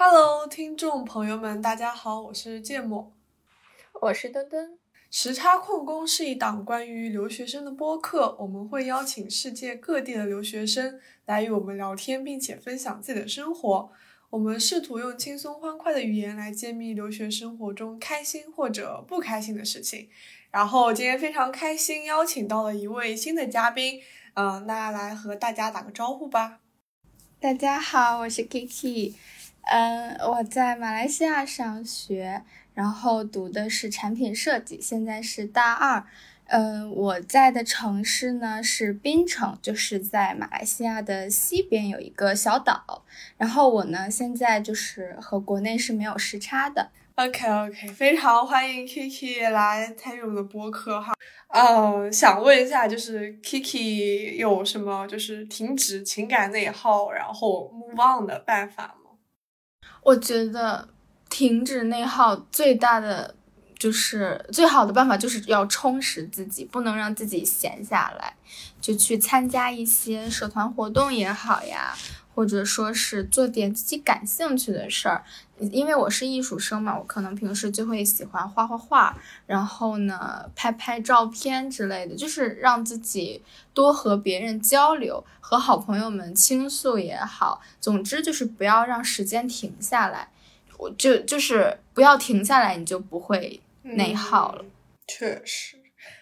Hello，听众朋友们，大家好，我是芥末，我是墩墩。时差矿工是一档关于留学生的播客，我们会邀请世界各地的留学生来与我们聊天，并且分享自己的生活。我们试图用轻松欢快的语言来揭秘留学生活中开心或者不开心的事情。然后今天非常开心，邀请到了一位新的嘉宾，嗯，那来和大家打个招呼吧。大家好，我是 Kiki。嗯，我在马来西亚上学，然后读的是产品设计，现在是大二。嗯，我在的城市呢是槟城，就是在马来西亚的西边有一个小岛。然后我呢现在就是和国内是没有时差的。OK OK，非常欢迎 Kiki 来参与我们的播客哈。呃，想问一下，就是 Kiki 有什么就是停止情感内耗，然后 move on 的办法？我觉得停止内耗最大的就是最好的办法，就是要充实自己，不能让自己闲下来，就去参加一些社团活动也好呀，或者说是做点自己感兴趣的事儿。因为我是艺术生嘛，我可能平时就会喜欢画画画，然后呢拍拍照片之类的，就是让自己多和别人交流，和好朋友们倾诉也好，总之就是不要让时间停下来。我就就是不要停下来，你就不会内耗了。确实，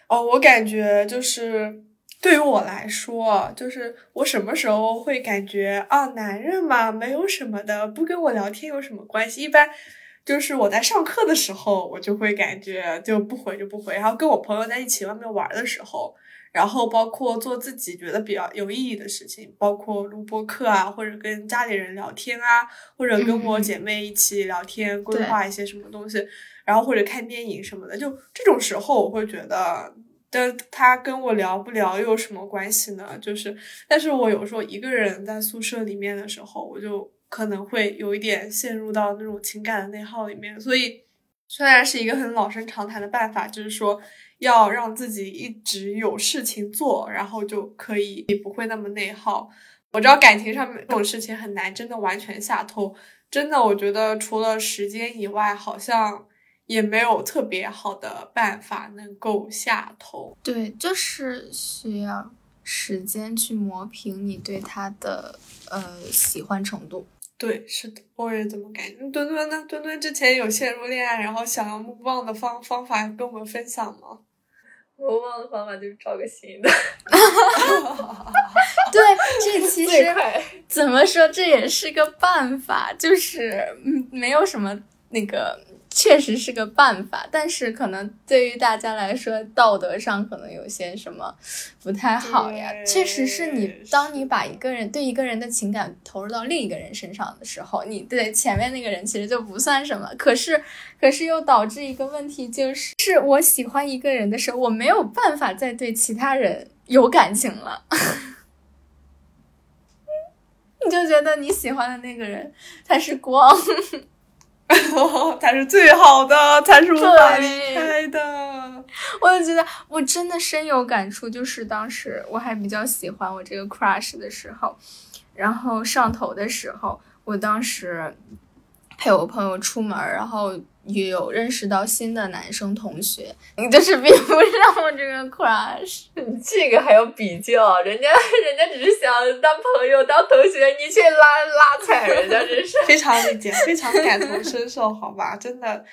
哦，我感觉就是对于我来说，就是我什么时候会感觉啊，男人嘛，没有什么的，不跟我聊天有什么关系？一般就是我在上课的时候，我就会感觉就不回就不回，然后跟我朋友在一起外面玩的时候。然后包括做自己觉得比较有意义的事情，包括录播课啊，或者跟家里人聊天啊，或者跟我姐妹一起聊天，规划一些什么东西，然后或者看电影什么的，就这种时候我会觉得，但他跟我聊不聊又有什么关系呢？就是，但是我有时候一个人在宿舍里面的时候，我就可能会有一点陷入到那种情感的内耗里面，所以虽然是一个很老生常谈的办法，就是说。要让自己一直有事情做，然后就可以也不会那么内耗。我知道感情上面这种事情很难，真的完全下头。真的，我觉得除了时间以外，好像也没有特别好的办法能够下头。对，就是需要时间去磨平你对他的呃喜欢程度。对，是的，我也这么感觉。墩墩呢？墩墩之前有陷入恋爱，然后想要 on 的方方法跟我们分享吗？我忘的方法就是找个新的。对，这其实怎么说，这也是个办法，就是嗯，没有什么那个。确实是个办法，但是可能对于大家来说，道德上可能有些什么不太好呀。确实是你，当你把一个人对一个人的情感投入到另一个人身上的时候，你对前面那个人其实就不算什么。可是，可是又导致一个问题，就是是我喜欢一个人的时候，我没有办法再对其他人有感情了。你就觉得你喜欢的那个人他是光。才是最好的，才是无法离开的。我就觉得我真的深有感触，就是当时我还比较喜欢我这个 crush 的时候，然后上头的时候，我当时陪我朋友出门，然后。也有认识到新的男生同学，你 就是比不上我这个 crush，这个还要比较？人家人家只是想当朋友当同学，你却拉拉踩人家，真是非常理解，非常感同身受，好吧，真的。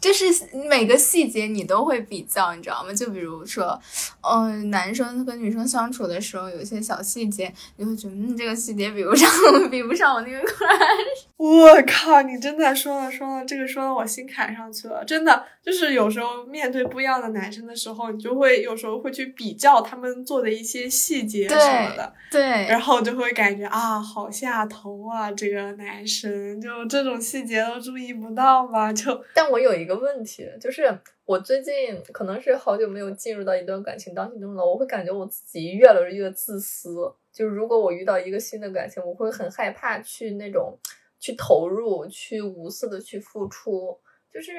就是每个细节你都会比较，你知道吗？就比如说，嗯，男生跟女生相处的时候，有一些小细节，你会觉得，嗯，这个细节比不上，比不上我那个 crush。我靠，你真的说了说了，这个说到我心坎上去了。真的，就是有时候面对不一样的男生的时候，你就会有时候会去比较他们做的一些细节什么的，对，然后就会感觉啊，好下头啊，这个男生就这种细节都注意不到吗？就，但我有一个。问题就是，我最近可能是好久没有进入到一段感情当中了，我会感觉我自己越来越自私。就是如果我遇到一个新的感情，我会很害怕去那种去投入，去无私的去付出。就是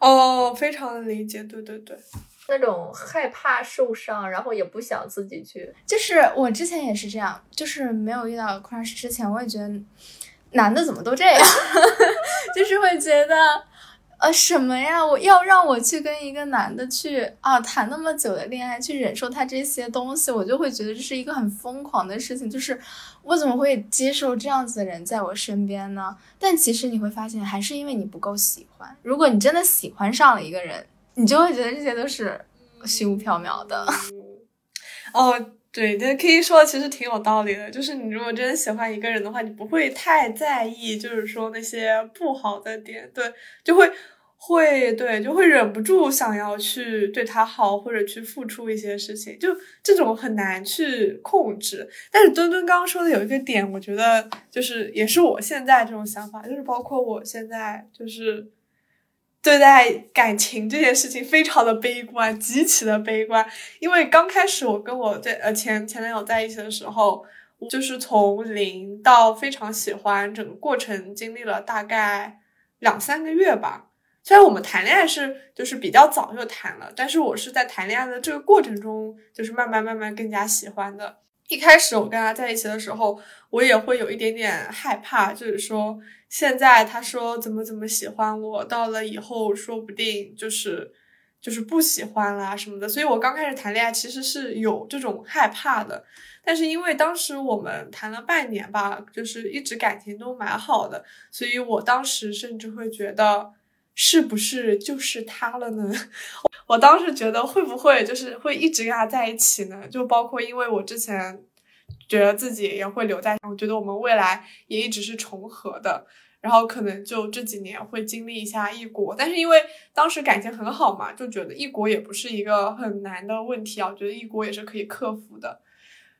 哦，非常的理解，对对对，那种害怕受伤，然后也不想自己去。就是我之前也是这样，就是没有遇到 crush 之前，我也觉得。男的怎么都这样，就是会觉得。呃，什么呀？我要让我去跟一个男的去啊谈那么久的恋爱，去忍受他这些东西，我就会觉得这是一个很疯狂的事情。就是我怎么会接受这样子的人在我身边呢？但其实你会发现，还是因为你不够喜欢。如果你真的喜欢上了一个人，你就会觉得这些都是虚无缥缈的。哦，对，这可以说其实挺有道理的。就是你如果真的喜欢一个人的话，你不会太在意，就是说那些不好的点，对，就会。会对，就会忍不住想要去对他好，或者去付出一些事情，就这种很难去控制。但是墩墩刚刚说的有一个点，我觉得就是也是我现在这种想法，就是包括我现在就是对待感情这件事情非常的悲观，极其的悲观。因为刚开始我跟我对呃前前男友在一起的时候，就是从零到非常喜欢，整个过程经历了大概两三个月吧。虽然我们谈恋爱是就是比较早就谈了，但是我是在谈恋爱的这个过程中，就是慢慢慢慢更加喜欢的。一开始我跟他在一起的时候，我也会有一点点害怕，就是说现在他说怎么怎么喜欢我，到了以后说不定就是就是不喜欢啦什么的。所以我刚开始谈恋爱其实是有这种害怕的，但是因为当时我们谈了半年吧，就是一直感情都蛮好的，所以我当时甚至会觉得。是不是就是他了呢？我当时觉得会不会就是会一直跟他在一起呢？就包括因为我之前觉得自己也会留在，我觉得我们未来也一直是重合的，然后可能就这几年会经历一下异国，但是因为当时感情很好嘛，就觉得异国也不是一个很难的问题啊，我觉得异国也是可以克服的。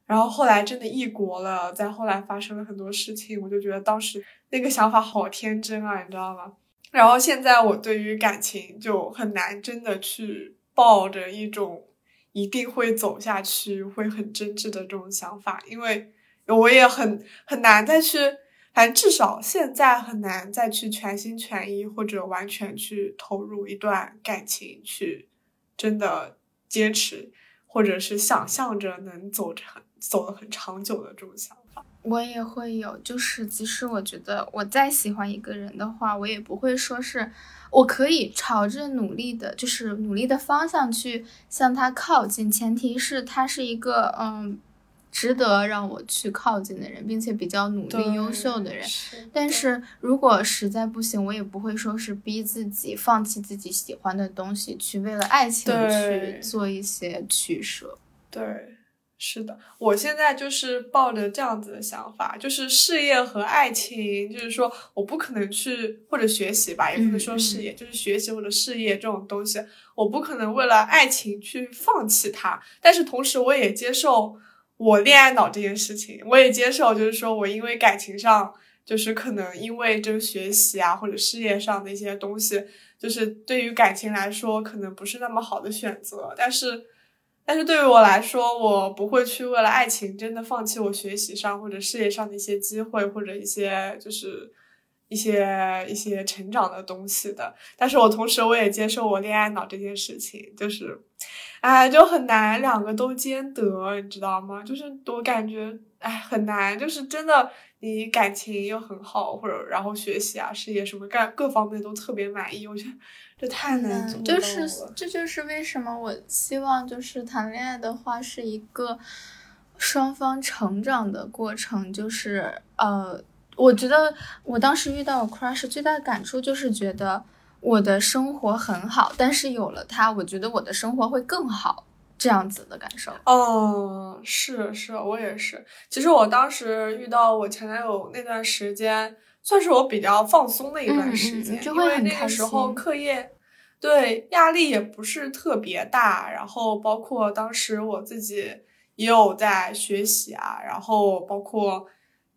然后后来真的异国了，再后来发生了很多事情，我就觉得当时那个想法好天真啊，你知道吗？然后现在我对于感情就很难真的去抱着一种一定会走下去、会很真挚的这种想法，因为我也很很难再去，反正至少现在很难再去全心全意或者完全去投入一段感情，去真的坚持，或者是想象着能走长、走得很长久的这种想。我也会有，就是即使我觉得我再喜欢一个人的话，我也不会说是我可以朝着努力的，就是努力的方向去向他靠近，前提是他是一个嗯值得让我去靠近的人，并且比较努力、优秀的人。但是如果实在不行，我也不会说是逼自己放弃自己喜欢的东西，去为了爱情去做一些取舍。对。是的，我现在就是抱着这样子的想法，就是事业和爱情，就是说我不可能去或者学习吧，也不能说事业，就是学习或者事业这种东西，我不可能为了爱情去放弃它。但是同时，我也接受我恋爱脑这件事情，我也接受，就是说我因为感情上，就是可能因为这个学习啊或者事业上的一些东西，就是对于感情来说可能不是那么好的选择，但是。但是对于我来说，我不会去为了爱情真的放弃我学习上或者事业上的一些机会或者一些就是一些一些成长的东西的。但是我同时我也接受我恋爱脑这件事情，就是，哎，就很难两个都兼得，你知道吗？就是我感觉，哎，很难，就是真的，你感情又很好，或者然后学习啊、事业什么干各方面都特别满意，我觉得。这太难做了，就是这就是为什么我希望就是谈恋爱的话是一个双方成长的过程，就是呃，我觉得我当时遇到我 crush 最大的感触就是觉得我的生活很好，但是有了他，我觉得我的生活会更好，这样子的感受。哦，是是，我也是。其实我当时遇到我前男友那段时间。算是我比较放松的一段时间，因为那个时候课业对压力也不是特别大，然后包括当时我自己也有在学习啊，然后包括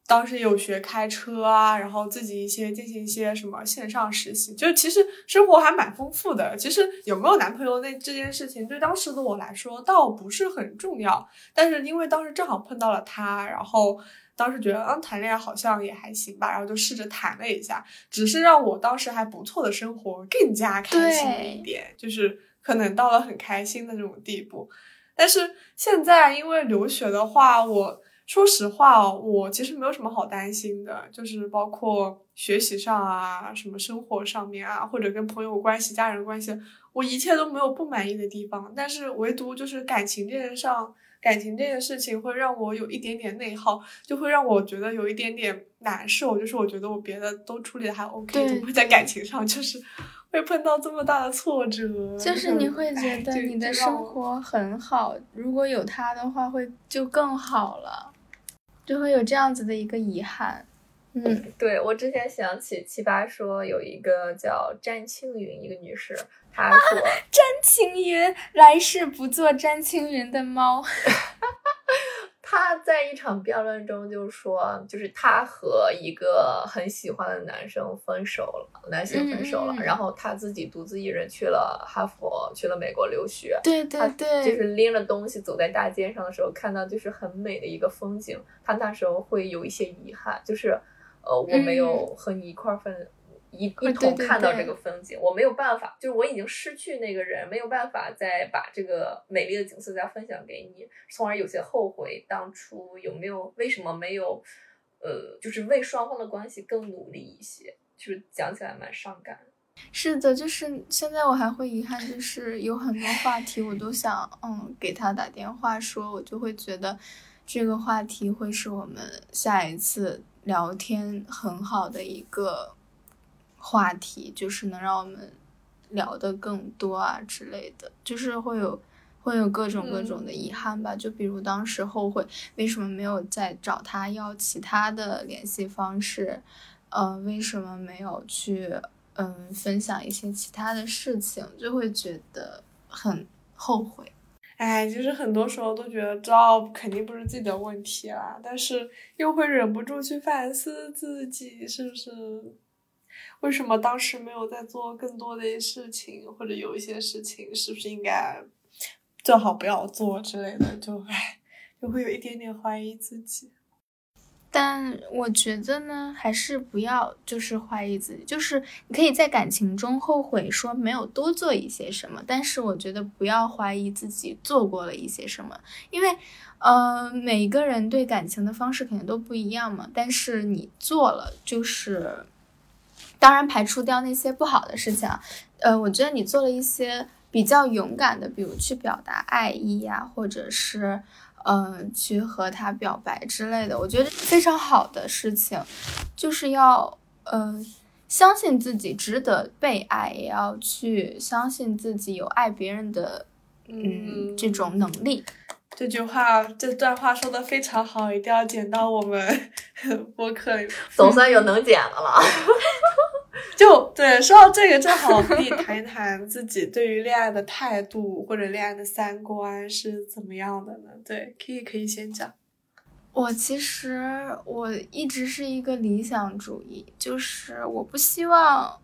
当时有学开车啊，然后自己一些进行一些什么线上实习，就其实生活还蛮丰富的。其实有没有男朋友那这件事情对当时的我来说倒不是很重要，但是因为当时正好碰到了他，然后。当时觉得，嗯，谈恋爱好像也还行吧，然后就试着谈了一下，只是让我当时还不错的生活更加开心一点，就是可能到了很开心的那种地步。但是现在因为留学的话，我说实话哦，我其实没有什么好担心的，就是包括学习上啊，什么生活上面啊，或者跟朋友关系、家人关系，我一切都没有不满意的地方。但是唯独就是感情这件上，感情这件事情会让我有一点点内耗，就会让我觉得有一点点难受。就是我觉得我别的都处理的还 OK，怎么会在感情上就是会碰到这么大的挫折？就是你会觉得你的生活很好，如果有他的话，会就更好了。就会有这样子的一个遗憾，嗯，对我之前想起七八说有一个叫詹青云一个女士，她 说詹青云来世不做詹青云的猫。他在一场辩论中就说，就是他和一个很喜欢的男生分手了，男性分手了，然后他自己独自一人去了哈佛，去了美国留学。对对对，就是拎着东西走在大街上的时候，看到就是很美的一个风景，他那时候会有一些遗憾，就是呃，我没有和你一块分。一一同看到这个风景，我没有办法，就是我已经失去那个人，没有办法再把这个美丽的景色再分享给你，从而有些后悔当初有没有为什么没有，呃，就是为双方的关系更努力一些，就是讲起来蛮伤感。是的，就是现在我还会遗憾，就是有很多话题我都想嗯给他打电话说，我就会觉得这个话题会是我们下一次聊天很好的一个。话题就是能让我们聊得更多啊之类的，就是会有会有各种各种的遗憾吧。就比如当时后悔为什么没有再找他要其他的联系方式，呃，为什么没有去嗯分享一些其他的事情，就会觉得很后悔。哎，就是很多时候都觉得知道肯定不是自己的问题啦，但是又会忍不住去反思自己是不是。为什么当时没有在做更多的事情，或者有一些事情是不是应该最好不要做之类的？就唉，就会有一点点怀疑自己。但我觉得呢，还是不要就是怀疑自己，就是你可以在感情中后悔说没有多做一些什么，但是我觉得不要怀疑自己做过了一些什么，因为呃，每一个人对感情的方式肯定都不一样嘛。但是你做了，就是。当然，排除掉那些不好的事情啊，呃，我觉得你做了一些比较勇敢的，比如去表达爱意呀，或者是，嗯，去和他表白之类的，我觉得非常好的事情，就是要，呃，相信自己值得被爱，也要去相信自己有爱别人的，嗯，这种能力。这句话，这段话说的非常好，一定要剪到我们 播客里。总算有能剪的了。就对，说到这个，正好可以谈一谈自己对于恋爱的态度或者恋爱的三观是怎么样的呢？对，可以可以先讲。我其实我一直是一个理想主义，就是我不希望，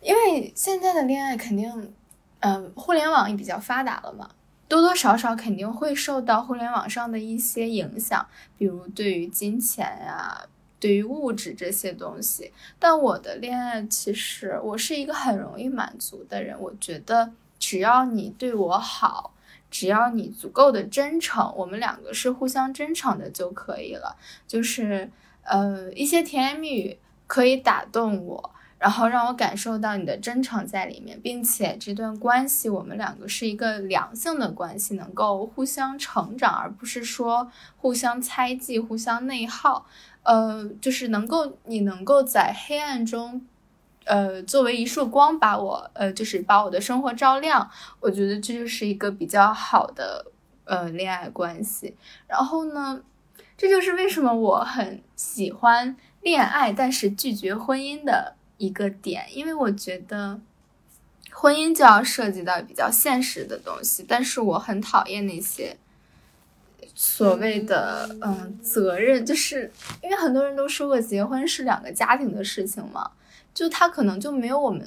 因为现在的恋爱肯定，嗯，互联网也比较发达了嘛。多多少少肯定会受到互联网上的一些影响，比如对于金钱呀，对于物质这些东西。但我的恋爱其实我是一个很容易满足的人，我觉得只要你对我好，只要你足够的真诚，我们两个是互相真诚的就可以了。就是呃一些甜言蜜语可以打动我。然后让我感受到你的真诚在里面，并且这段关系我们两个是一个良性的关系，能够互相成长，而不是说互相猜忌、互相内耗。呃，就是能够你能够在黑暗中，呃，作为一束光把我，呃，就是把我的生活照亮。我觉得这就是一个比较好的呃恋爱关系。然后呢，这就是为什么我很喜欢恋爱，但是拒绝婚姻的。一个点，因为我觉得婚姻就要涉及到比较现实的东西，但是我很讨厌那些所谓的嗯责任，就是因为很多人都说过结婚是两个家庭的事情嘛，就他可能就没有我们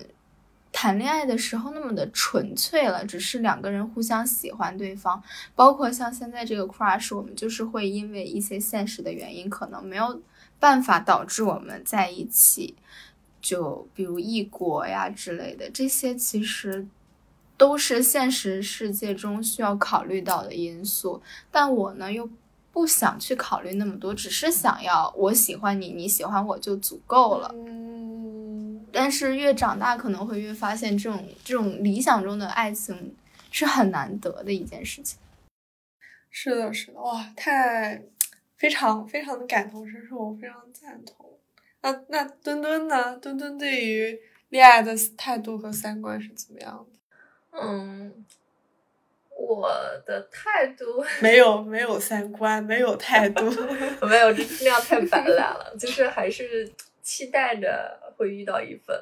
谈恋爱的时候那么的纯粹了，只是两个人互相喜欢对方，包括像现在这个 crush，我们就是会因为一些现实的原因，可能没有办法导致我们在一起。就比如异国呀之类的，这些其实都是现实世界中需要考虑到的因素。但我呢，又不想去考虑那么多，只是想要我喜欢你，你喜欢我就足够了。嗯，但是越长大，可能会越发现这种这种理想中的爱情是很难得的一件事情。是的，是的，哇，太非常非常的感同身受，我非常赞同。那那墩墩呢？墩墩对于恋爱的态度和三观是怎么样的？嗯，我的态度 没有没有三观，没有态度。没有，这那样太白烂了。就是还是期待着会遇到一份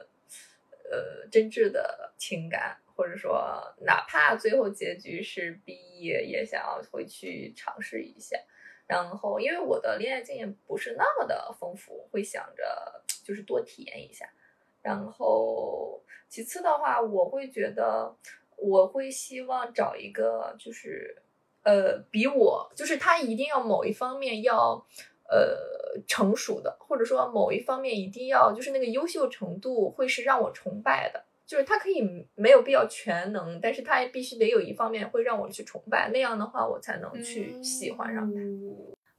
呃真挚的情感，或者说哪怕最后结局是毕业也想要回去尝试一下。然后，因为我的恋爱经验不是那么的丰富，会想着就是多体验一下。然后，其次的话，我会觉得我会希望找一个就是呃比我就是他一定要某一方面要呃成熟的，或者说某一方面一定要就是那个优秀程度会是让我崇拜的。就是他可以没有必要全能，但是他也必须得有一方面会让我去崇拜，那样的话我才能去喜欢上他。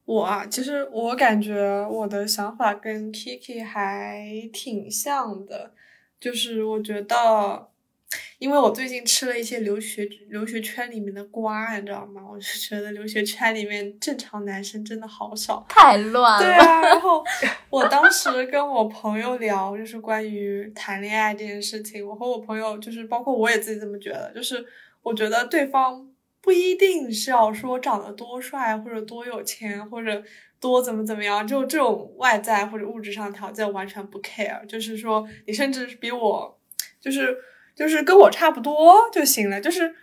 我啊，其实我感觉我的想法跟 Kiki 还挺像的，就是我觉得。因为我最近吃了一些留学留学圈里面的瓜，你知道吗？我就觉得留学圈里面正常男生真的好少，太乱了。对啊，然后我当时跟我朋友聊，就是关于谈恋爱这件事情，我和我朋友就是包括我也自己这么觉得，就是我觉得对方不一定是要说长得多帅或者多有钱或者多怎么怎么样，就这种外在或者物质上条件完全不 care，就是说你甚至比我就是。就是跟我差不多就行了，就是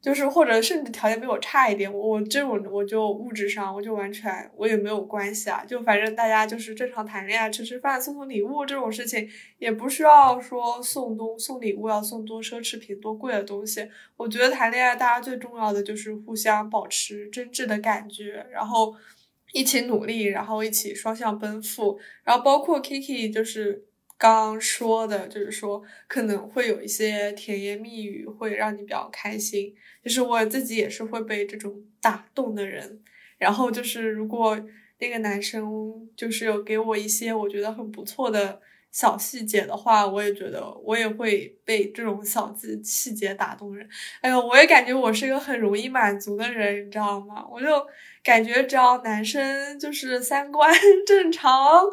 就是或者甚至条件比我差一点，我这种我就物质上我就完全我也没有关系啊，就反正大家就是正常谈恋爱，吃吃饭，送送礼物这种事情也不需要说送东送礼物要送多奢侈品多贵的东西。我觉得谈恋爱大家最重要的就是互相保持真挚的感觉，然后一起努力，然后一起双向奔赴，然后包括 Kiki 就是。刚说的就是说，可能会有一些甜言蜜语会让你比较开心。就是我自己也是会被这种打动的人。然后就是，如果那个男生就是有给我一些我觉得很不错的小细节的话，我也觉得我也会被这种小细细节打动人。哎呦，我也感觉我是一个很容易满足的人，你知道吗？我就感觉只要男生就是三观 正常。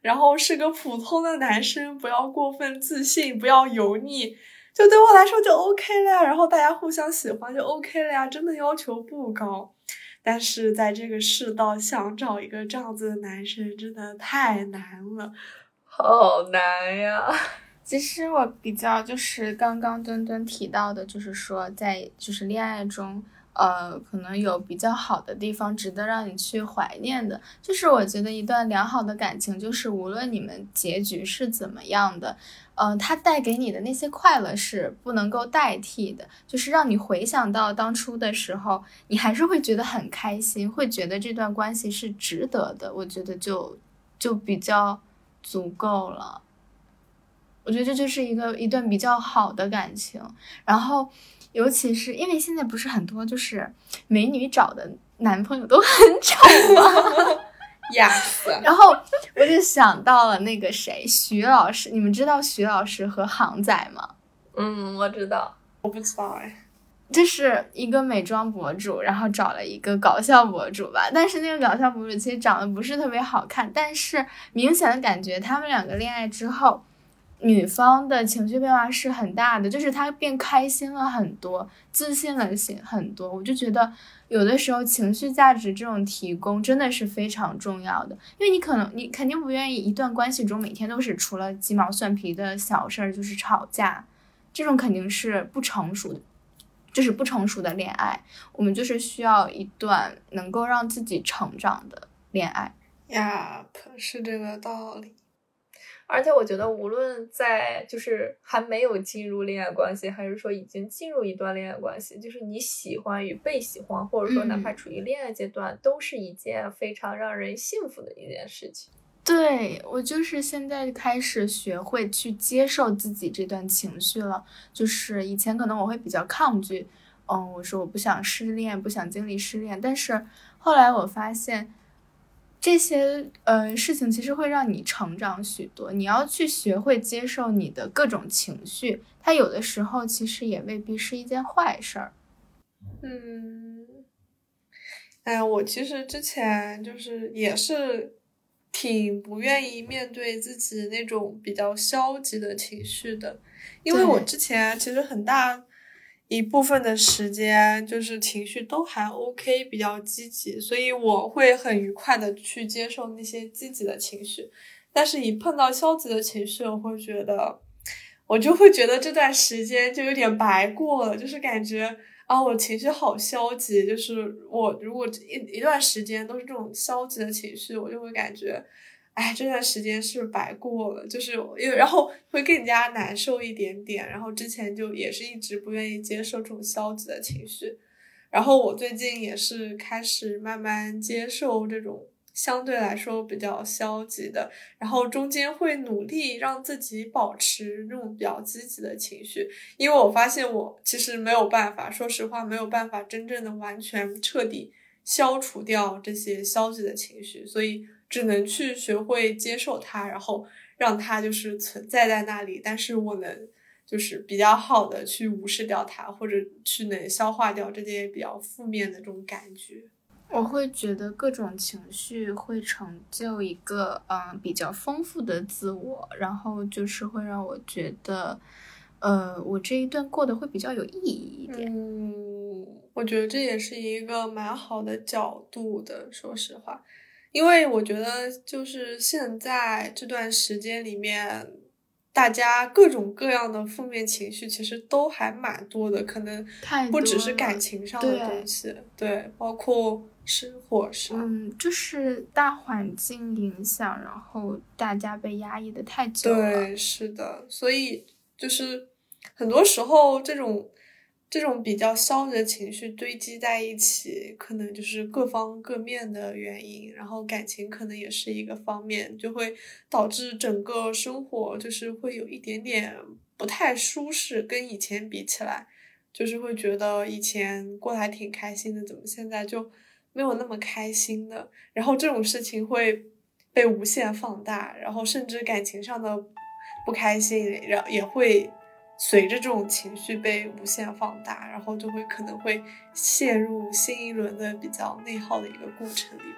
然后是个普通的男生，不要过分自信，不要油腻，就对我来说就 OK 了呀。然后大家互相喜欢就 OK 了呀，真的要求不高。但是在这个世道，想找一个这样子的男生真的太难了，好难呀。其实我比较就是刚刚墩墩提到的，就是说在就是恋爱中。呃，可能有比较好的地方，值得让你去怀念的。就是我觉得一段良好的感情，就是无论你们结局是怎么样的，嗯，它带给你的那些快乐是不能够代替的。就是让你回想到当初的时候，你还是会觉得很开心，会觉得这段关系是值得的。我觉得就就比较足够了。我觉得这就是一个一段比较好的感情，然后。尤其是因为现在不是很多就是美女找的男朋友都很丑吗？呀死！然后我就想到了那个谁，徐老师，你们知道徐老师和航仔吗？嗯，我知道，我不知道哎。这是一个美妆博主，然后找了一个搞笑博主吧，但是那个搞笑博主其实长得不是特别好看，但是明显的感觉他们两个恋爱之后。女方的情绪变化是很大的，就是她变开心了很多，自信了些很多。我就觉得有的时候情绪价值这种提供真的是非常重要的，因为你可能你肯定不愿意一段关系中每天都是除了鸡毛蒜皮的小事儿就是吵架，这种肯定是不成熟的，就是不成熟的恋爱。我们就是需要一段能够让自己成长的恋爱。呀，是这个道理。而且我觉得，无论在就是还没有进入恋爱关系，还是说已经进入一段恋爱关系，就是你喜欢与被喜欢，或者说哪怕处于恋爱阶段，都是一件非常让人幸福的一件事情。对我就是现在开始学会去接受自己这段情绪了，就是以前可能我会比较抗拒，嗯，我说我不想失恋，不想经历失恋，但是后来我发现，这些呃事情其实会让你成长许多。你要去学会接受你的各种情绪，它有的时候其实也未必是一件坏事儿。嗯，哎，我其实之前就是也是挺不愿意面对自己那种比较消极的情绪的，因为我之前其实很大。一部分的时间就是情绪都还 OK，比较积极，所以我会很愉快的去接受那些积极的情绪。但是，一碰到消极的情绪，我会觉得，我就会觉得这段时间就有点白过了，就是感觉啊，我情绪好消极。就是我如果一一段时间都是这种消极的情绪，我就会感觉。哎，这段时间是白过了，就是因为然后会更加难受一点点。然后之前就也是一直不愿意接受这种消极的情绪，然后我最近也是开始慢慢接受这种相对来说比较消极的，然后中间会努力让自己保持那种比较积极的情绪，因为我发现我其实没有办法，说实话没有办法真正的完全彻底消除掉这些消极的情绪，所以。只能去学会接受它，然后让它就是存在在那里。但是我能就是比较好的去无视掉它，或者去能消化掉这些比较负面的这种感觉。我会觉得各种情绪会成就一个嗯比较丰富的自我，然后就是会让我觉得，呃，我这一段过得会比较有意义一点。嗯，我觉得这也是一个蛮好的角度的，说实话。因为我觉得，就是现在这段时间里面，大家各种各样的负面情绪其实都还蛮多的，可能不只是感情上的东西，对，包括生活上，嗯，就是大环境影响，然后大家被压抑的太久了，对，是的，所以就是很多时候这种。这种比较消极的情绪堆积在一起，可能就是各方各面的原因，然后感情可能也是一个方面，就会导致整个生活就是会有一点点不太舒适，跟以前比起来，就是会觉得以前过得还挺开心的，怎么现在就没有那么开心的？然后这种事情会被无限放大，然后甚至感情上的不开心，然也会。随着这种情绪被无限放大，然后就会可能会陷入新一轮的比较内耗的一个过程里面。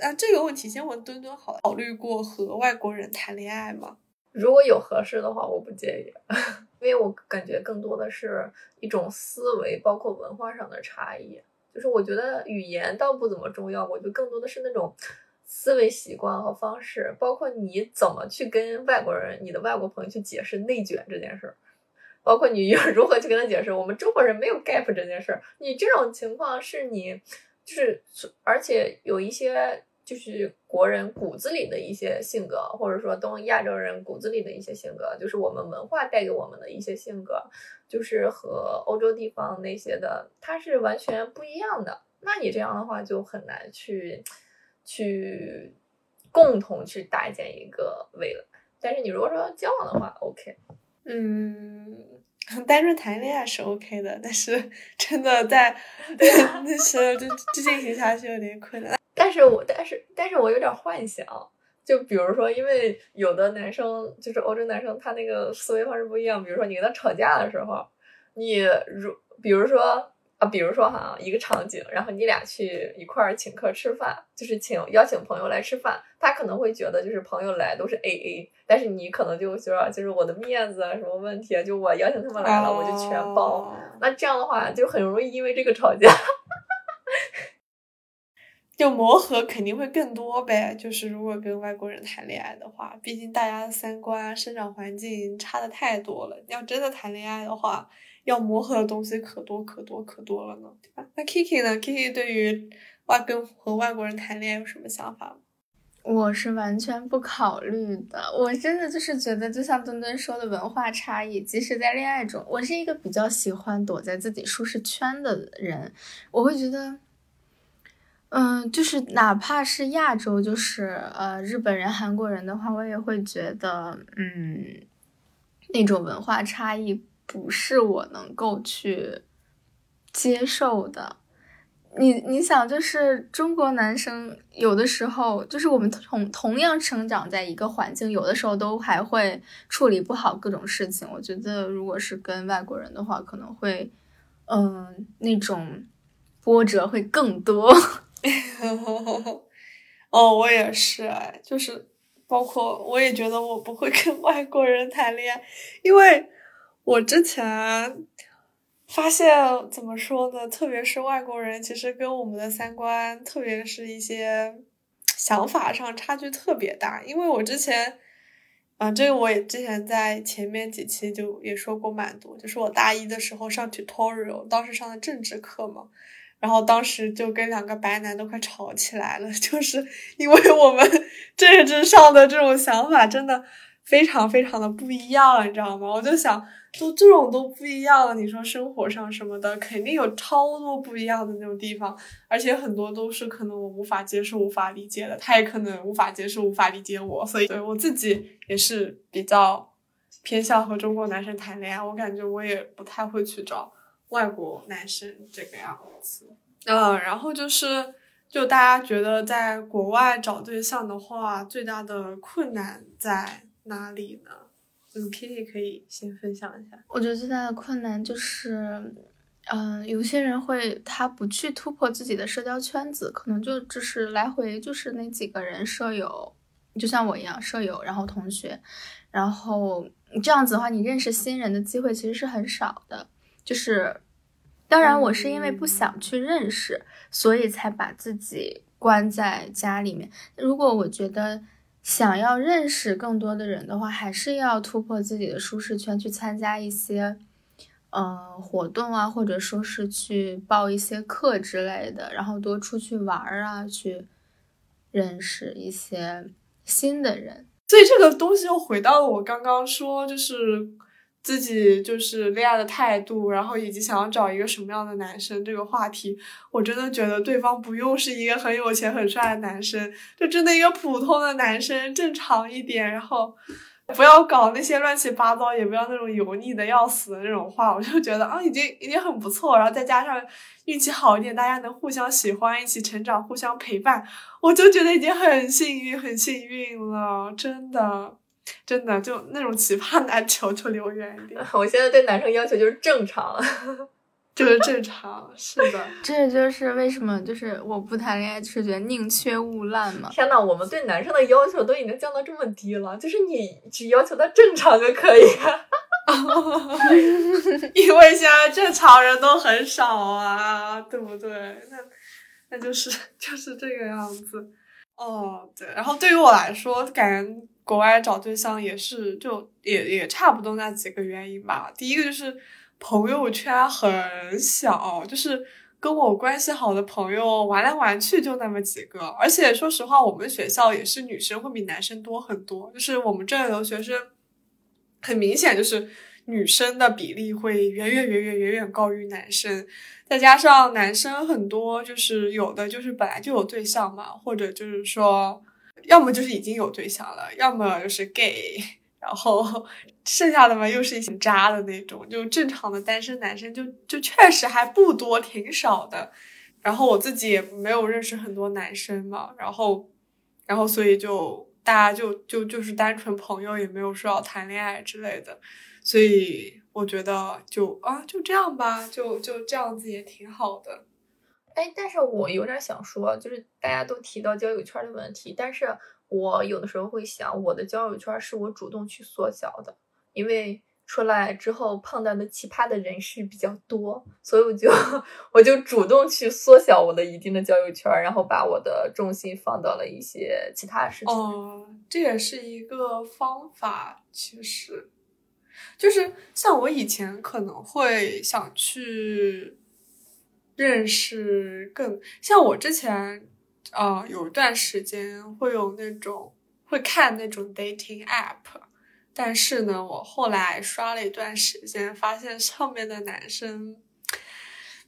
啊，这个问题先问墩墩好。考虑过和外国人谈恋爱吗？如果有合适的话，我不介意，因为我感觉更多的是一种思维，包括文化上的差异。就是我觉得语言倒不怎么重要，我觉得更多的是那种思维习惯和方式，包括你怎么去跟外国人、你的外国朋友去解释内卷这件事儿，包括你如何去跟他解释我们中国人没有 gap 这件事儿。你这种情况是你就是，而且有一些。就是国人骨子里的一些性格，或者说东亚洲人骨子里的一些性格，就是我们文化带给我们的一些性格，就是和欧洲地方那些的，它是完全不一样的。那你这样的话就很难去去共同去搭建一个未来。但是你如果说交往的话，OK，嗯，单纯谈恋爱是 OK 的，但是真的在 那时就进行下去有点困难。但是我但是但是我有点幻想，就比如说，因为有的男生就是欧洲男生，他那个思维方式不一样。比如说你跟他吵架的时候，你如比如说啊，比如说哈一个场景，然后你俩去一块儿请客吃饭，就是请邀请朋友来吃饭，他可能会觉得就是朋友来都是 A A，但是你可能就觉得就是我的面子啊什么问题啊，就我邀请他们来了，我就全包。那这样的话就很容易因为这个吵架。就磨合肯定会更多呗，就是如果跟外国人谈恋爱的话，毕竟大家的三观、生长环境差的太多了。要真的谈恋爱的话，要磨合的东西可多可多可多了呢，对吧？那 Kiki 呢？Kiki 对于外跟和外国人谈恋爱有什么想法吗？我是完全不考虑的，我真的就是觉得，就像墩墩说的文化差异，即使在恋爱中，我是一个比较喜欢躲在自己舒适圈的人，我会觉得。嗯，就是哪怕是亚洲，就是呃日本人、韩国人的话，我也会觉得，嗯，那种文化差异不是我能够去接受的。你你想，就是中国男生有的时候，就是我们同同样生长在一个环境，有的时候都还会处理不好各种事情。我觉得，如果是跟外国人的话，可能会，嗯，那种波折会更多。哦，我也是，就是包括我也觉得我不会跟外国人谈恋爱，因为我之前。发现怎么说呢？特别是外国人，其实跟我们的三观，特别是一些想法上差距特别大。因为我之前，啊，这个我也之前在前面几期就也说过蛮多，就是我大一的时候上 tutorial，当时上的政治课嘛，然后当时就跟两个白男都快吵起来了，就是因为我们 政治上的这种想法真的非常非常的不一样，你知道吗？我就想。都这种都不一样了，你说生活上什么的，肯定有超多不一样的那种地方，而且很多都是可能我无法接受、无法理解的，他也可能无法接受、无法理解我，所以对我自己也是比较偏向和中国男生谈恋爱，我感觉我也不太会去找外国男生这个样子。嗯，然后就是，就大家觉得在国外找对象的话，最大的困难在哪里呢？嗯，Kitty 可以先分享一下。我觉得最大的困难就是，嗯，有些人会他不去突破自己的社交圈子，可能就只是来回就是那几个人舍友，就像我一样舍友，然后同学，然后这样子的话，你认识新人的机会其实是很少的。就是，当然我是因为不想去认识，所以才把自己关在家里面。如果我觉得。想要认识更多的人的话，还是要突破自己的舒适圈，去参加一些，呃，活动啊，或者说是去报一些课之类的，然后多出去玩儿啊，去认识一些新的人。所以这个东西又回到了我刚刚说，就是。自己就是恋爱的态度，然后以及想要找一个什么样的男生这个话题，我真的觉得对方不用是一个很有钱很帅的男生，就真的一个普通的男生，正常一点，然后不要搞那些乱七八糟，也不要那种油腻的要死的那种话，我就觉得啊，已经已经很不错，然后再加上运气好一点，大家能互相喜欢，一起成长，互相陪伴，我就觉得已经很幸运，很幸运了，真的。真的就那种奇葩男，求求离我远一点。我现在对男生要求就是正常，就是正常。是的，这就是为什么就是我不谈恋爱，就是觉得宁缺毋滥嘛。天呐，我们对男生的要求都已经降到这么低了，就是你只要求他正常就可以。因为现在正常人都很少啊，对不对？那那就是就是这个样子。哦，对。然后对于我来说，感觉。国外找对象也是，就也也差不多那几个原因吧。第一个就是朋友圈很小，就是跟我关系好的朋友玩来玩去就那么几个。而且说实话，我们学校也是女生会比男生多很多。就是我们这儿留学生，很明显就是女生的比例会远远远远远远高于男生。再加上男生很多，就是有的就是本来就有对象嘛，或者就是说。要么就是已经有对象了，要么就是 gay，然后剩下的嘛又是一些渣的那种，就正常的单身男生就就确实还不多，挺少的。然后我自己也没有认识很多男生嘛，然后然后所以就大家就就就是单纯朋友，也没有说要谈恋爱之类的。所以我觉得就啊就这样吧，就就这样子也挺好的。哎，但是我有点想说，就是大家都提到交友圈的问题，但是我有的时候会想，我的交友圈是我主动去缩小的，因为出来之后碰到的奇葩的人士比较多，所以我就我就主动去缩小我的一定的交友圈，然后把我的重心放到了一些其他事情。哦，这也是一个方法，其实就是像我以前可能会想去。认识更像我之前，呃，有一段时间会有那种会看那种 dating app，但是呢，我后来刷了一段时间，发现上面的男生，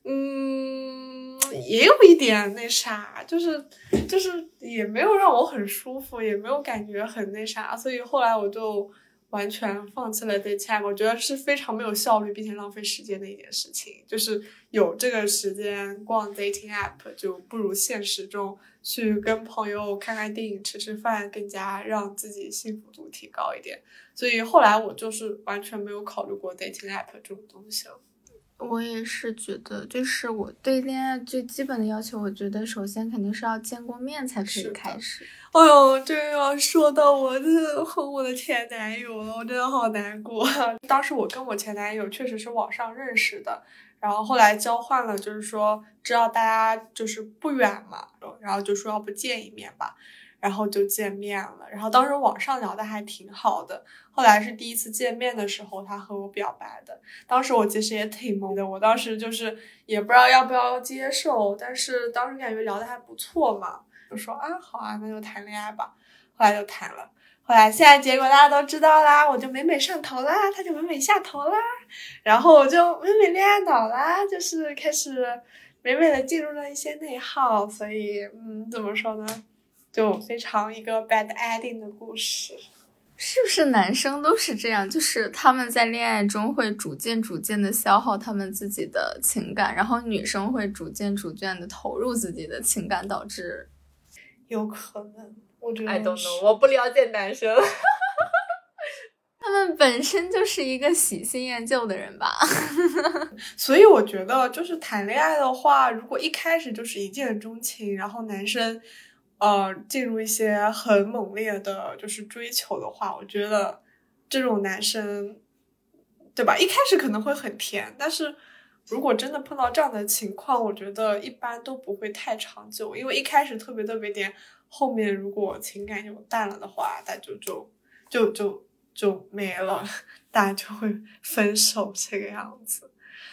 嗯，也有一点那啥，就是就是也没有让我很舒服，也没有感觉很那啥，所以后来我就完全放弃了 dating。我觉得是非常没有效率并且浪费时间的一件事情。就是有这个时间逛 dating app，就不如现实中去跟朋友看看电影、吃吃饭，更加让自己幸福度提高一点。所以后来我就是完全没有考虑过 dating app 这种东西了。我也是觉得，就是我对恋爱最基本的要求，我觉得首先肯定是要见过面才可以开始。哎呦，这又要说到我的和我的前男友了，我真的好难过。当时我跟我前男友确实是网上认识的，然后后来交换了，就是说知道大家就是不远嘛，然后就说要不见一面吧。然后就见面了，然后当时网上聊的还挺好的，后来是第一次见面的时候，他和我表白的。当时我其实也挺懵的，我当时就是也不知道要不要接受，但是当时感觉聊的还不错嘛，就说啊好啊，那就谈恋爱吧。后来就谈了，后来现在结果大家都知道啦，我就美美上头啦，他就美美下头啦，然后我就美美恋爱脑啦，就是开始美美的进入了一些内耗，所以嗯，怎么说呢？就非常一个 bad ending 的故事，是不是男生都是这样？就是他们在恋爱中会逐渐逐渐的消耗他们自己的情感，然后女生会逐渐逐渐的投入自己的情感，导致有可能。我觉得 I don't know，我不了解男生，他们本身就是一个喜新厌旧的人吧。所以我觉得，就是谈恋爱的话，如果一开始就是一见钟情，然后男生。呃，进入一些很猛烈的，就是追求的话，我觉得这种男生，对吧？一开始可能会很甜，但是如果真的碰到这样的情况，我觉得一般都不会太长久，因为一开始特别特别甜，后面如果情感就淡了的话，那就就就就就没了，大家就会 分手这个样子。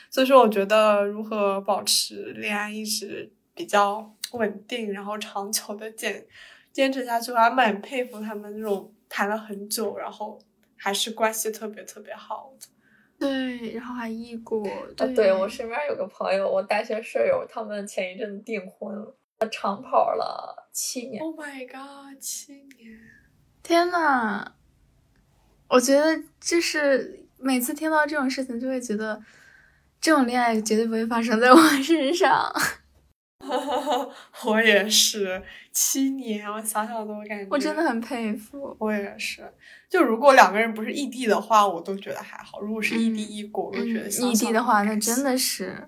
所以说，我觉得如何保持恋爱一直比较。稳定，然后长久的坚坚持下去，我还蛮佩服他们那种谈了很久，然后还是关系特别特别好的。对，然后还异国。对，我身边有个朋友，我大学舍友，他们前一阵子订婚了，长跑了七年。Oh my god，七年！天呐，我觉得就是每次听到这种事情，就会觉得这种恋爱绝对不会发生在我身上。我也是七年，我想想都感觉我真的很佩服。我也是，就如果两个人不是异地的话，我都觉得还好；如果是异地异国，我觉得异地的话，那真的是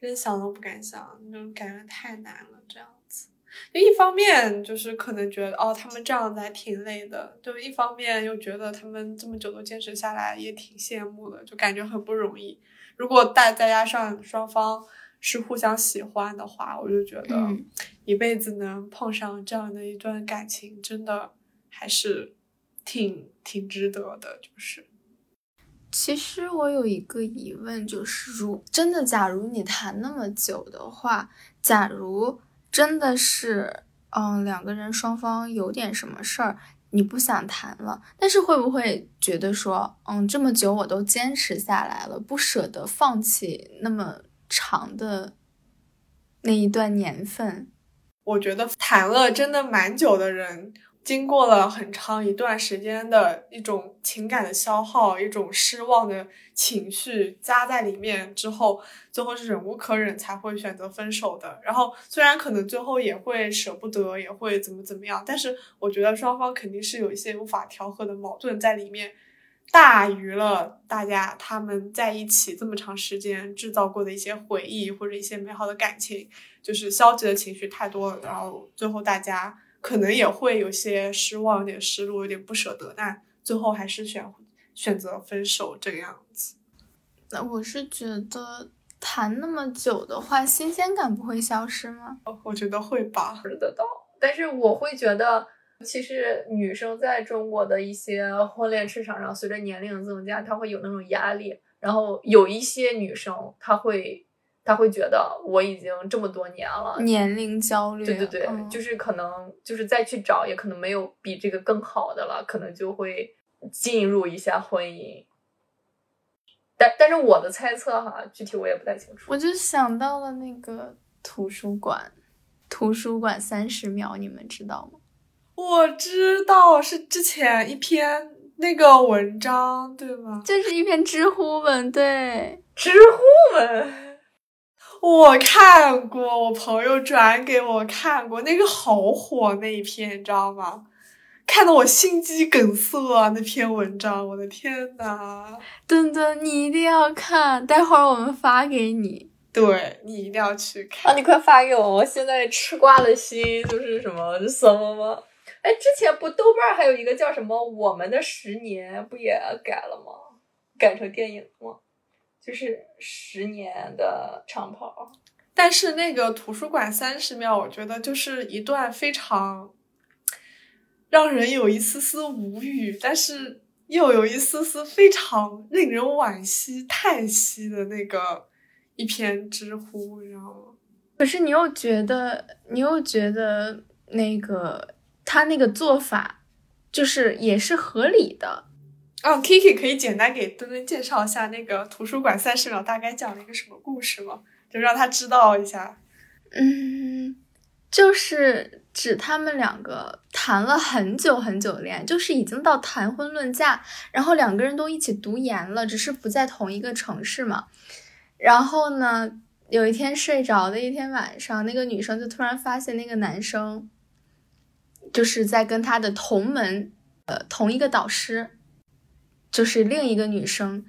真想都不敢想，那种感觉太难了。这样子，就一方面就是可能觉得哦，他们这样子还挺累的；就一方面又觉得他们这么久都坚持下来，也挺羡慕的，就感觉很不容易。如果再再加上双方。是互相喜欢的话，我就觉得一辈子能碰上这样的一段感情，真的还是挺挺值得的。就是，其实我有一个疑问，就是如真的，假如你谈那么久的话，假如真的是嗯两个人双方有点什么事儿，你不想谈了，但是会不会觉得说，嗯这么久我都坚持下来了，不舍得放弃，那么。长的那一段年份，我觉得谈了真的蛮久的人，经过了很长一段时间的一种情感的消耗，一种失望的情绪加在里面之后，最后是忍无可忍才会选择分手的。然后虽然可能最后也会舍不得，也会怎么怎么样，但是我觉得双方肯定是有一些无法调和的矛盾在里面。大于了大家他们在一起这么长时间制造过的一些回忆或者一些美好的感情，就是消极的情绪太多了，然后最后大家可能也会有些失望、有点失落、有点不舍得，那最后还是选选择分手这个样子。那我是觉得谈那么久的话，新鲜感不会消失吗？我觉得会吧，得到，但是我会觉得。其实女生在中国的一些婚恋市场上，随着年龄的增加，她会有那种压力。然后有一些女生，她会，她会觉得我已经这么多年了，年龄焦虑。对对对，就是可能就是再去找，也可能没有比这个更好的了，可能就会进入一下婚姻。但但是我的猜测哈，具体我也不太清楚。我就想到了那个图书馆，图书馆三十秒，你们知道吗？我知道是之前一篇那个文章，对吗？就是一篇知乎文，对，知乎文，我看过，我朋友转给我看过，那个好火那一篇，你知道吗？看得我心肌梗塞啊！那篇文章，我的天呐！墩墩，你一定要看，待会儿我们发给你。对你一定要去看啊！你快发给我，我现在吃瓜的心就是什么什么吗？哎，之前不豆瓣还有一个叫什么《我们的十年》，不也改了吗？改成电影了吗？就是十年的长跑。但是那个图书馆三十秒，我觉得就是一段非常。让人有一丝丝无语，但是又有一丝丝非常令人惋惜、叹息的那个一篇知乎，你知道吗？可是你又觉得，你又觉得那个他那个做法，就是也是合理的。哦，Kiki 可以简单给墩墩介绍一下那个图书馆三十秒大概讲了一个什么故事吗？就让他知道一下。嗯，就是。指他们两个谈了很久很久的恋爱，就是已经到谈婚论嫁，然后两个人都一起读研了，只是不在同一个城市嘛。然后呢，有一天睡着的一天晚上，那个女生就突然发现那个男生就是在跟他的同门，呃，同一个导师，就是另一个女生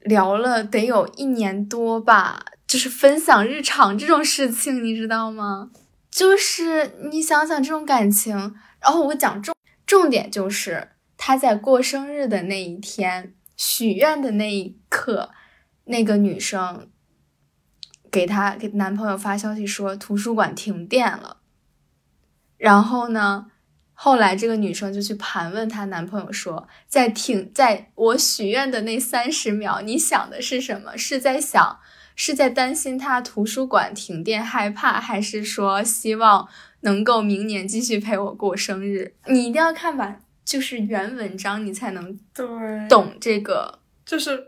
聊了得有一年多吧，就是分享日常这种事情，你知道吗？就是你想想这种感情，然后我讲重重点就是他在过生日的那一天许愿的那一刻，那个女生给他给男朋友发消息说图书馆停电了，然后呢，后来这个女生就去盘问她男朋友说，在挺在我许愿的那三十秒，你想的是什么？是在想？是在担心他图书馆停电害怕，还是说希望能够明年继续陪我过生日？你一定要看完，就是原文章，你才能对懂这个。就是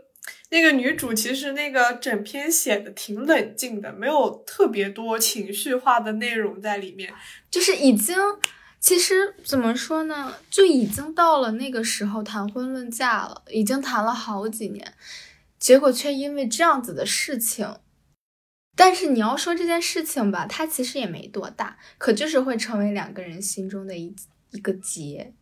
那个女主，其实那个整篇写的挺冷静的，没有特别多情绪化的内容在里面。就是已经，其实怎么说呢，就已经到了那个时候谈婚论嫁了，已经谈了好几年。结果却因为这样子的事情，但是你要说这件事情吧，它其实也没多大，可就是会成为两个人心中的一一个结。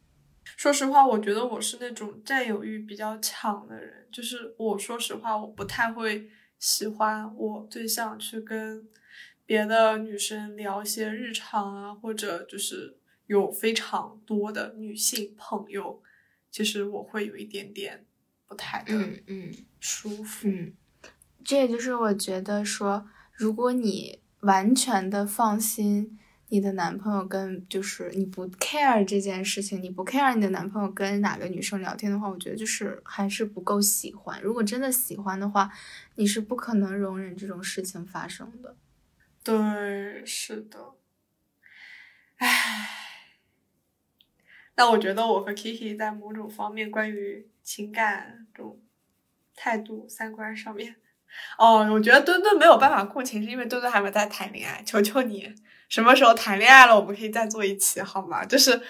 说实话，我觉得我是那种占有欲比较强的人，就是我说实话，我不太会喜欢我对象去跟别的女生聊一些日常啊，或者就是有非常多的女性朋友，其实我会有一点点。不太嗯嗯舒服嗯，这也就是我觉得说，如果你完全的放心你的男朋友跟就是你不 care 这件事情，你不 care 你的男朋友跟哪个女生聊天的话，我觉得就是还是不够喜欢。如果真的喜欢的话，你是不可能容忍这种事情发生的。对，是的。唉，那我觉得我和 Kiki 在某种方面关于。情感这种态度、三观上面，哦，我觉得墩墩没有办法共情，是因为墩墩还没在谈恋爱。求求你，什么时候谈恋爱了，我们可以再做一期，好吗？就是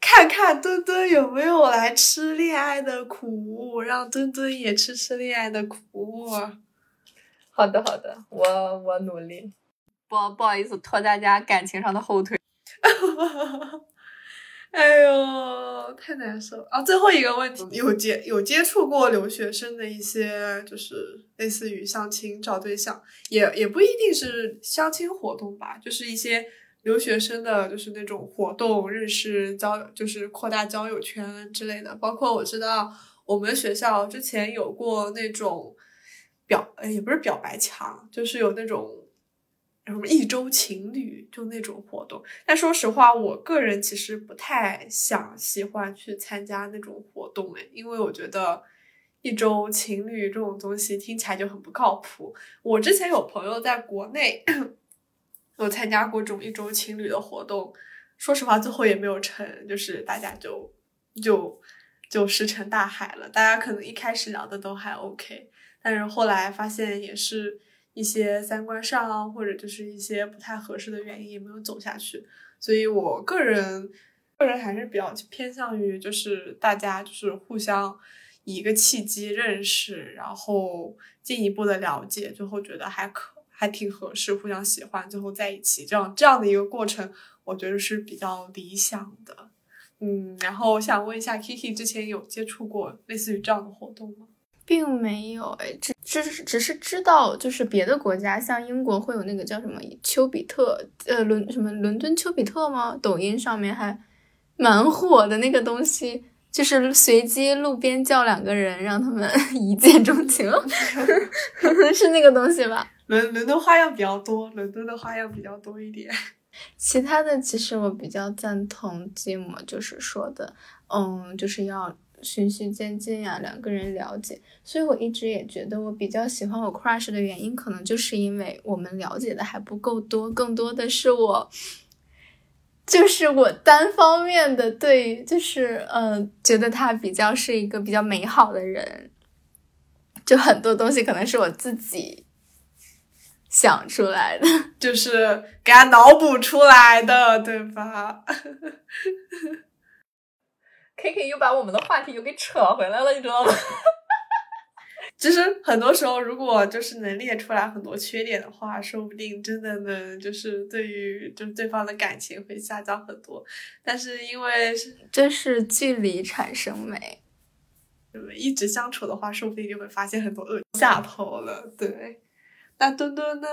看看墩墩有没有来吃恋爱的苦，让墩墩也吃吃恋爱的苦。好的，好的，我我努力。不不好意思，拖大家感情上的后腿。哎呦，太难受啊！最后一个问题，有接有接触过留学生的一些，就是类似于相亲找对象，也也不一定是相亲活动吧，就是一些留学生的，就是那种活动，认识交，就是扩大交友圈之类的。包括我知道我们学校之前有过那种表，也不是表白墙，就是有那种。什么一周情侣就那种活动，但说实话，我个人其实不太想喜欢去参加那种活动诶，因为我觉得一周情侣这种东西听起来就很不靠谱。我之前有朋友在国内有参加过这种一周情侣的活动，说实话，最后也没有成，就是大家就就就石沉大海了。大家可能一开始聊的都还 OK，但是后来发现也是一些三观上或者就是一些不太合适的原因也没有走下去，所以我个人个人还是比较偏向于就是大家就是互相以一个契机认识，然后进一步的了解，最后觉得还可还挺合适，互相喜欢，最后在一起，这样这样的一个过程，我觉得是比较理想的。嗯，然后我想问一下，Kiki 之前有接触过类似于这样的活动吗？并没有哎，只只只是知道，就是别的国家，像英国会有那个叫什么丘比特，呃，伦什么伦敦丘比特吗？抖音上面还蛮火的那个东西，就是随机路边叫两个人，让他们 一见钟情，是那个东西吧？伦伦敦花样比较多，伦敦的花样比较多一点。其他的其实我比较赞同寂寞就是说的，嗯，就是要循序渐进呀，两个人了解。所以我一直也觉得我比较喜欢我 crush 的原因，可能就是因为我们了解的还不够多，更多的是我，就是我单方面的对，就是嗯，觉得他比较是一个比较美好的人，就很多东西可能是我自己。想出来的，就是给他脑补出来的，对吧 ？K K 又把我们的话题又给扯回来了，你知道吗？其实很多时候，如果就是能列出来很多缺点的话，说不定真的能就是对于就是对方的感情会下降很多。但是因为这是距离产生美，对一直相处的话，说不定就会发现很多恶下头了，对。那墩墩呢？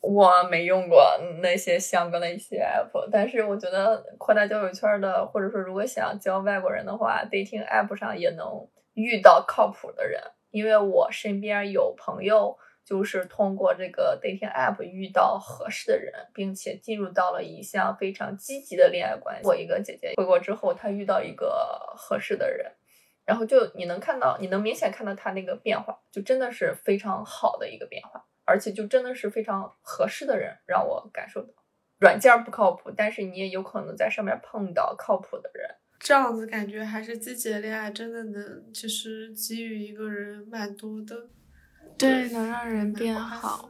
我没用过那些相关的一些 app，但是我觉得扩大交友圈的，或者说如果想交外国人的话，dating app 上也能遇到靠谱的人。因为我身边有朋友就是通过这个 dating app 遇到合适的人，并且进入到了一项非常积极的恋爱关系。我一个姐姐回国之后，她遇到一个合适的人，然后就你能看到，你能明显看到她那个变化，就真的是非常好的一个变化。而且就真的是非常合适的人，让我感受到，软件不靠谱，但是你也有可能在上面碰到靠谱的人。这样子感觉还是积极的恋爱真的能，其实给予一个人蛮多的，对，能让人变好。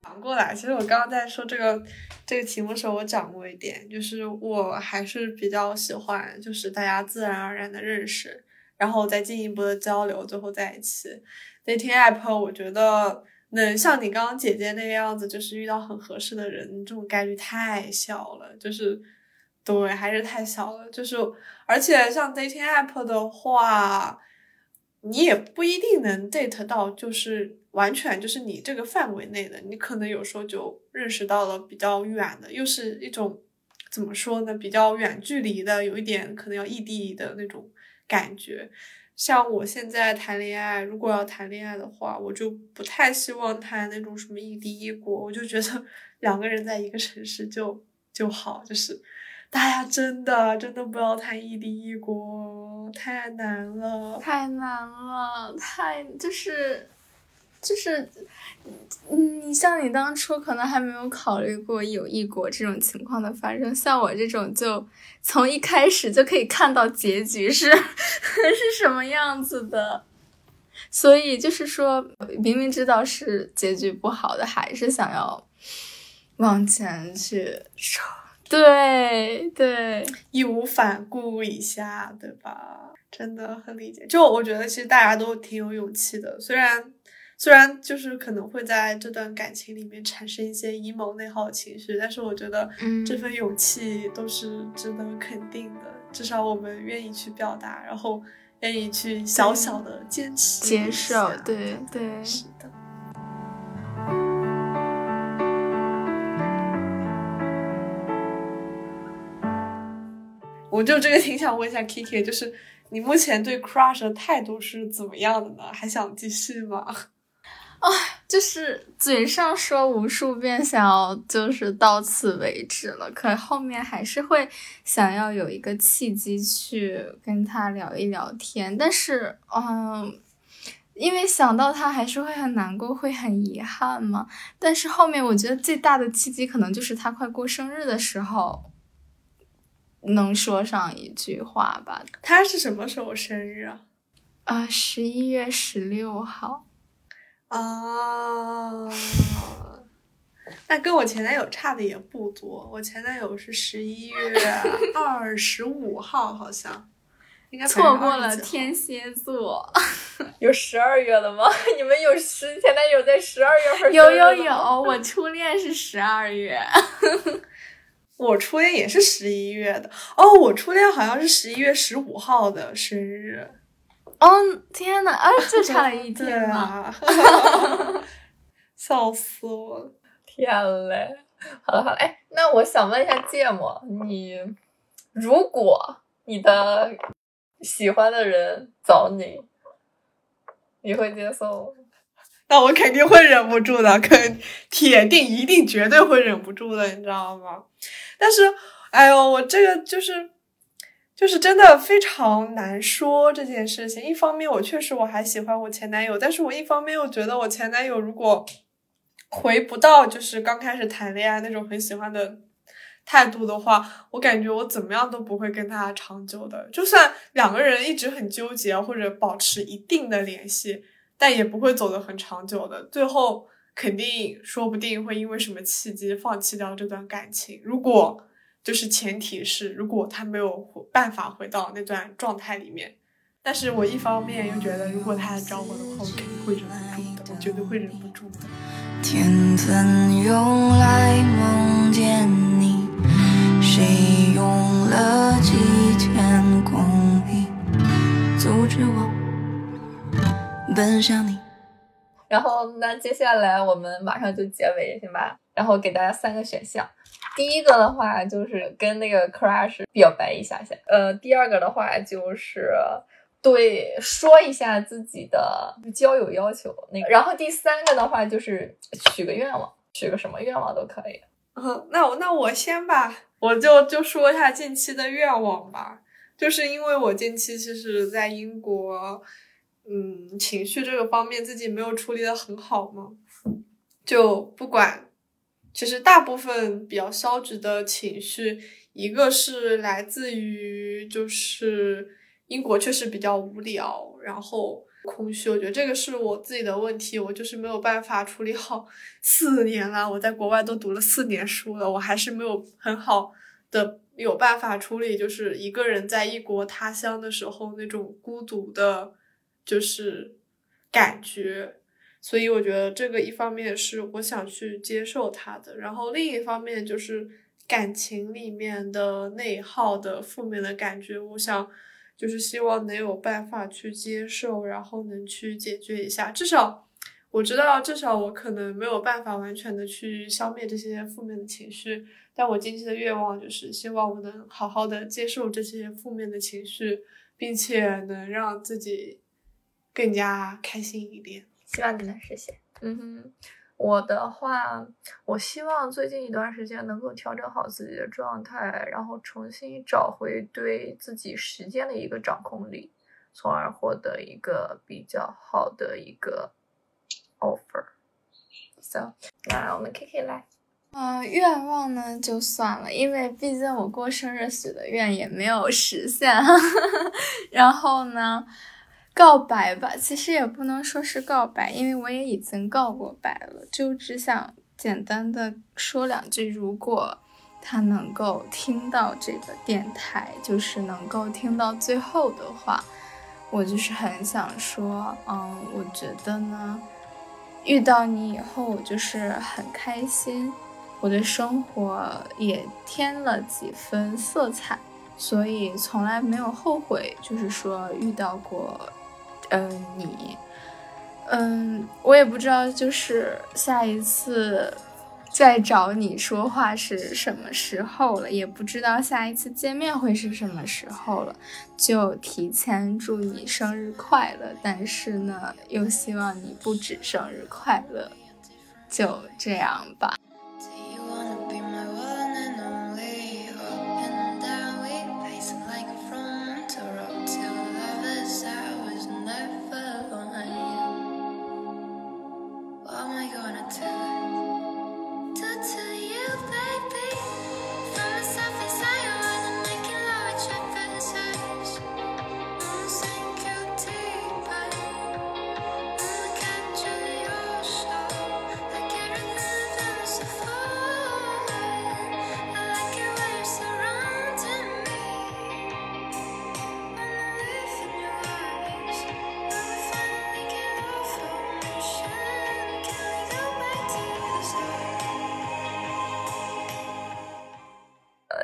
反过来，其实我刚刚在说这个这个题目的时候，我讲过一点，就是我还是比较喜欢，就是大家自然而然的认识，然后再进一步的交流，最后在一起。dating app，我觉得。能像你刚刚姐姐那个样子，就是遇到很合适的人，这种概率太小了。就是，对，还是太小了。就是，而且像 dating app 的话，你也不一定能 date 到，就是完全就是你这个范围内的。你可能有时候就认识到了比较远的，又是一种怎么说呢？比较远距离的，有一点可能要异地的那种感觉。像我现在谈恋爱，如果要谈恋爱的话，我就不太希望谈那种什么异地异国，我就觉得 两个人在一个城市就就好。就是大家真的真的不要谈异地异国，太难了，太难了，太就是。就是，嗯，你像你当初可能还没有考虑过有异国这种情况的发生，像我这种就从一开始就可以看到结局是 是什么样子的，所以就是说明明知道是结局不好的，还是想要往前去对对，义无反顾一下，对吧？真的很理解。就我觉得其实大家都挺有勇气的，虽然。虽然就是可能会在这段感情里面产生一些阴谋内耗情绪，但是我觉得这份勇气都是值得肯定的。至少我们愿意去表达，然后愿意去小小的坚持接受。对对，是的。我就这个挺想问一下 Kiki，就是你目前对 crush 的态度是怎么样的呢？还想继续吗？啊，就是嘴上说无数遍想要就是到此为止了，可后面还是会想要有一个契机去跟他聊一聊天。但是，嗯，因为想到他还是会很难过，会很遗憾嘛。但是后面我觉得最大的契机可能就是他快过生日的时候，能说上一句话吧。他是什么时候生日啊？啊，十一月十六号。啊，那跟我前男友差的也不多。我前男友是十一月 二十五号，好像应该错过了天。天蝎座。有十二月的吗？你们有十前男友在十二月份？有有有，我初恋是十二月。我初恋也是十一月的哦，我初恋好像是十一月十五号的生日。哦，天呐，啊，就差了一对天嘛。啊，笑死我了。天嘞！好了好了，哎，那我想问一下芥末，你如果你的喜欢的人找你，你会接受吗？那我肯定会忍不住的，肯铁定一定绝对会忍不住的，你知道吗？但是，哎呦，我这个就是就是真的非常难说这件事情。一方面，我确实我还喜欢我前男友，但是我一方面又觉得我前男友如果回不到就是刚开始谈恋爱那种很喜欢的态度的话，我感觉我怎么样都不会跟他长久的。就算两个人一直很纠结或者保持一定的联系。但也不会走得很长久的，最后肯定说不定会因为什么契机放弃掉这段感情。如果就是前提是，如果他没有办法回到那段状态里面，但是我一方面又觉得，如果他来找我的话，我肯定会忍不住的，我绝对会忍不住的。天分用来梦见你，谁用了几千公里阻止我？奔向你。然后，那接下来我们马上就结尾，行吧？然后给大家三个选项。第一个的话就是跟那个 crush 表白一下下，呃，第二个的话就是对说一下自己的交友要求，那个，然后第三个的话就是许个愿望，许个什么愿望都可以。嗯，那我那我先吧，我就 就说一下近期的愿望吧，就是因为我近期其实在英国。嗯，情绪这个方面自己没有处理的很好嘛，就不管，其实大部分比较消极的情绪，一个是来自于就是英国确实比较无聊，然后空虚，我觉得这个是我自己的问题，我就是没有办法处理好。四年了，我在国外都读了四年书了，我还是没有很好的有办法处理，就是一个人在异国他乡的时候那种孤独的。就是感觉，所以我觉得这个一方面是我想去接受他的，然后另一方面就是感情里面的内耗的负面的感觉，我想就是希望能有办法去接受，然后能去解决一下。至少我知道，至少我可能没有办法完全的去消灭这些负面的情绪，但我近期的愿望就是希望我能好好的接受这些负面的情绪，并且能让自己。更加开心一点，希望你能实现。嗯哼，我的话，我希望最近一段时间能够调整好自己的状态，然后重新找回对自己时间的一个掌控力，从而获得一个比较好的一个 offer。So，那我们 K K 来。嗯，愿望呢就算了，因为毕竟我过生日许的愿也没有实现。然后呢？告白吧，其实也不能说是告白，因为我也已经告过白了，就只想简单的说两句。如果他能够听到这个电台，就是能够听到最后的话，我就是很想说，嗯，我觉得呢，遇到你以后，我就是很开心，我的生活也添了几分色彩，所以从来没有后悔，就是说遇到过。嗯，你，嗯，我也不知道，就是下一次再找你说话是什么时候了，也不知道下一次见面会是什么时候了，就提前祝你生日快乐。但是呢，又希望你不止生日快乐，就这样吧。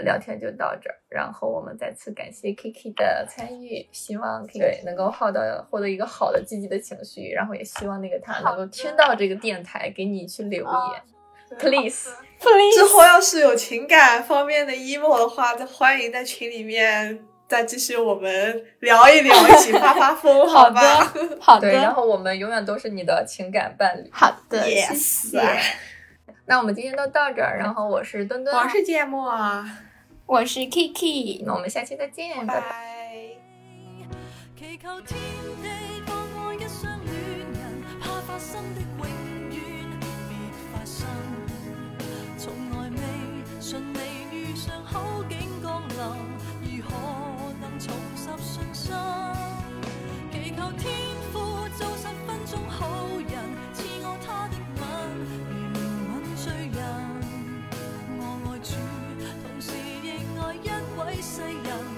聊天就到这儿，然后我们再次感谢 Kiki 的参与，希望 Kiki 对能够获得获得一个好的积极的情绪，然后也希望那个他能够听到这个电台，给你去留言，Please Please。之后要是有情感方面的 emo 的话，再欢迎在群里面再继续我们聊一聊，一起发发疯，好吧？的，好对，然，后我们永远都是你的情感伴侣。好的，谢 Yes 谢。那我们今天都到这儿，然后我是墩墩，我是芥末，我是 Kiki，那我们下期再见，拜拜。祈求天地放愛一雙戀人，怕發生的永遠別發生。從來未順利遇上好景降臨，如何能重拾信心？谁人？